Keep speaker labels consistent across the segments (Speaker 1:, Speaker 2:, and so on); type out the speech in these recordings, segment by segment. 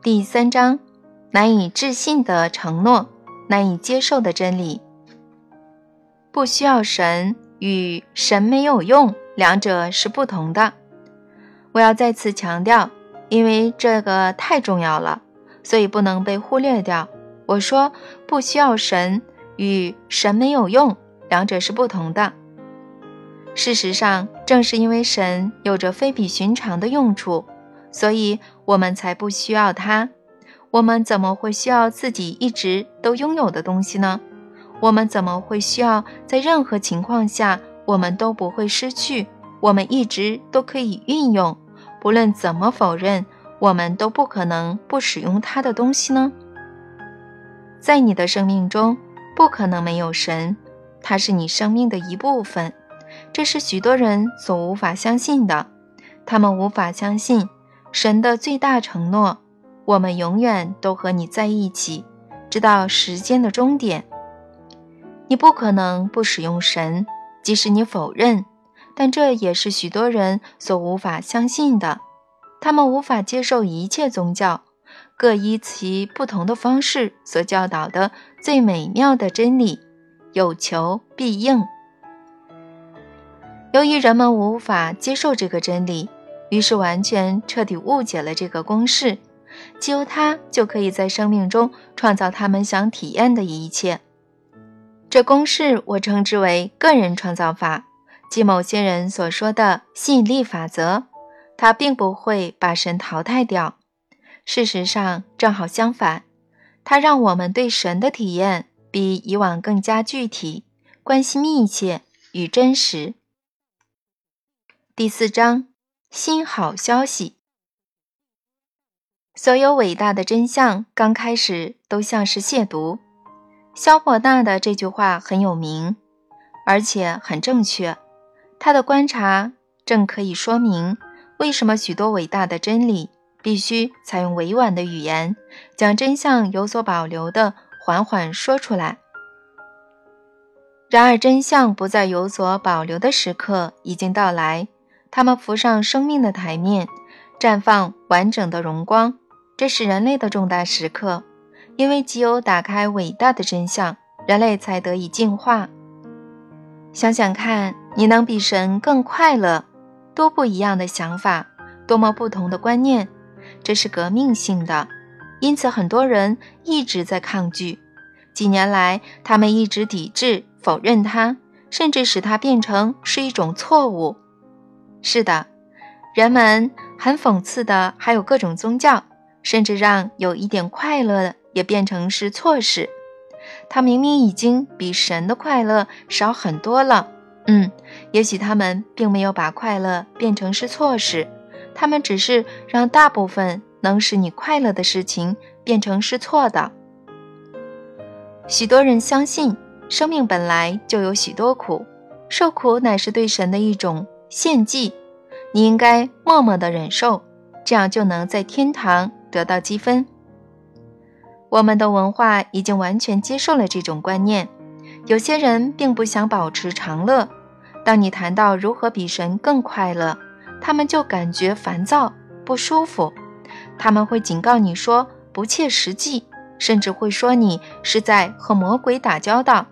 Speaker 1: 第三章，难以置信的承诺，难以接受的真理。不需要神与神没有用，两者是不同的。我要再次强调，因为这个太重要了，所以不能被忽略掉。我说不需要神与神没有用，两者是不同的。事实上，正是因为神有着非比寻常的用处，所以我们才不需要它。我们怎么会需要自己一直都拥有的东西呢？我们怎么会需要在任何情况下我们都不会失去、我们一直都可以运用、不论怎么否认我们都不可能不使用它的东西呢？在你的生命中，不可能没有神，它是你生命的一部分。这是许多人所无法相信的，他们无法相信神的最大承诺：我们永远都和你在一起，直到时间的终点。你不可能不使用神，即使你否认，但这也是许多人所无法相信的。他们无法接受一切宗教各依其不同的方式所教导的最美妙的真理：有求必应。由于人们无法接受这个真理，于是完全彻底误解了这个公式：只有它就可以在生命中创造他们想体验的一切。这公式我称之为个人创造法，即某些人所说的吸引力法则。它并不会把神淘汰掉，事实上正好相反，它让我们对神的体验比以往更加具体、关系密切与真实。第四章，新好消息。所有伟大的真相刚开始都像是亵渎。萧伯纳的这句话很有名，而且很正确。他的观察正可以说明为什么许多伟大的真理必须采用委婉的语言，将真相有所保留的缓缓说出来。然而，真相不再有所保留的时刻已经到来。他们浮上生命的台面，绽放完整的荣光。这是人类的重大时刻，因为只有打开伟大的真相，人类才得以进化。想想看，你能比神更快乐？多不一样的想法，多么不同的观念！这是革命性的，因此很多人一直在抗拒。几年来，他们一直抵制、否认它，甚至使它变成是一种错误。是的，人们很讽刺的，还有各种宗教，甚至让有一点快乐的也变成是错事。他明明已经比神的快乐少很多了。嗯，也许他们并没有把快乐变成是错事，他们只是让大部分能使你快乐的事情变成是错的。许多人相信，生命本来就有许多苦，受苦乃是对神的一种。献祭，你应该默默的忍受，这样就能在天堂得到积分。我们的文化已经完全接受了这种观念。有些人并不想保持长乐。当你谈到如何比神更快乐，他们就感觉烦躁、不舒服。他们会警告你说不切实际，甚至会说你是在和魔鬼打交道。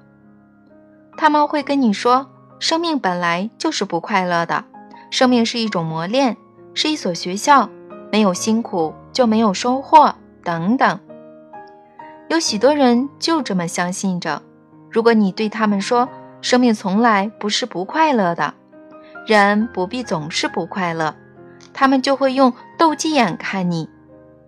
Speaker 1: 他们会跟你说。生命本来就是不快乐的，生命是一种磨练，是一所学校，没有辛苦就没有收获，等等。有许多人就这么相信着。如果你对他们说，生命从来不是不快乐的，人不必总是不快乐，他们就会用斗鸡眼看你。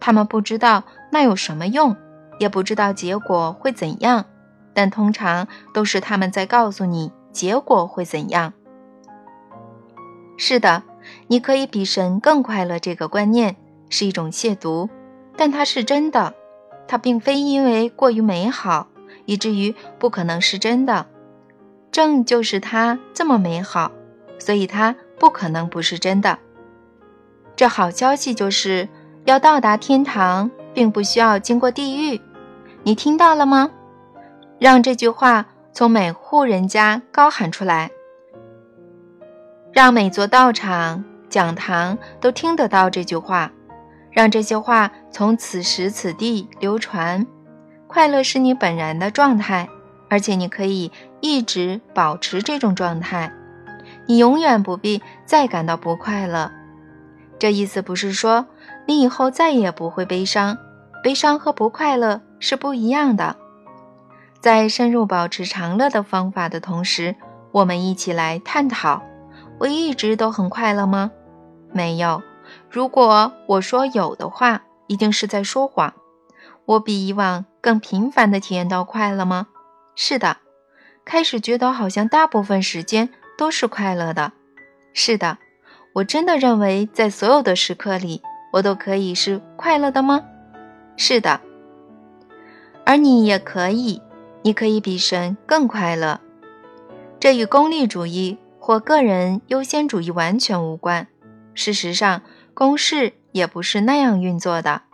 Speaker 1: 他们不知道那有什么用，也不知道结果会怎样，但通常都是他们在告诉你。结果会怎样？是的，你可以比神更快乐。这个观念是一种亵渎，但它是真的。它并非因为过于美好，以至于不可能是真的。正就是它这么美好，所以它不可能不是真的。这好消息就是要到达天堂，并不需要经过地狱。你听到了吗？让这句话。从每户人家高喊出来，让每座道场、讲堂都听得到这句话，让这些话从此时此地流传。快乐是你本然的状态，而且你可以一直保持这种状态。你永远不必再感到不快乐。这意思不是说你以后再也不会悲伤，悲伤和不快乐是不一样的。在深入保持长乐的方法的同时，我们一起来探讨：我一直都很快乐吗？没有。如果我说有的话，一定是在说谎。我比以往更频繁地体验到快乐吗？是的。开始觉得好像大部分时间都是快乐的。是的。我真的认为在所有的时刻里，我都可以是快乐的吗？是的。而你也可以。你可以比神更快乐，这与功利主义或个人优先主义完全无关。事实上，公式也不是那样运作的。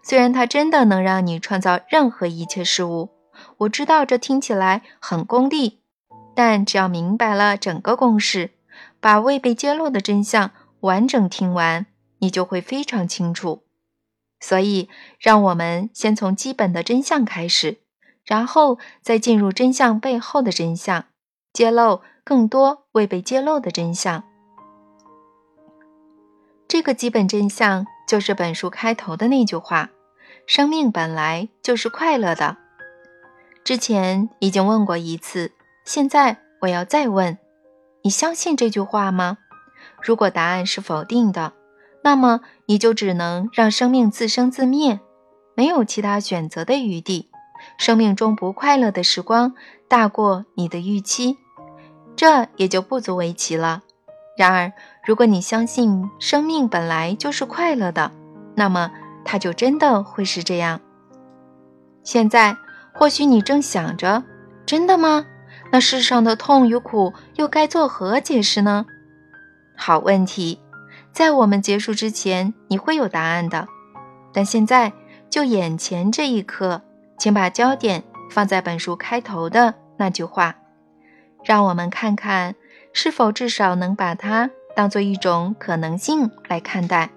Speaker 1: 虽然它真的能让你创造任何一切事物，我知道这听起来很功利，但只要明白了整个公式，把未被揭露的真相完整听完，你就会非常清楚。所以，让我们先从基本的真相开始。然后再进入真相背后的真相，揭露更多未被揭露的真相。这个基本真相就是本书开头的那句话：“生命本来就是快乐的。”之前已经问过一次，现在我要再问：你相信这句话吗？如果答案是否定的，那么你就只能让生命自生自灭，没有其他选择的余地。生命中不快乐的时光大过你的预期，这也就不足为奇了。然而，如果你相信生命本来就是快乐的，那么它就真的会是这样。现在，或许你正想着：真的吗？那世上的痛与苦又该作何解释呢？好问题，在我们结束之前，你会有答案的。但现在，就眼前这一刻。请把焦点放在本书开头的那句话，让我们看看是否至少能把它当做一种可能性来看待。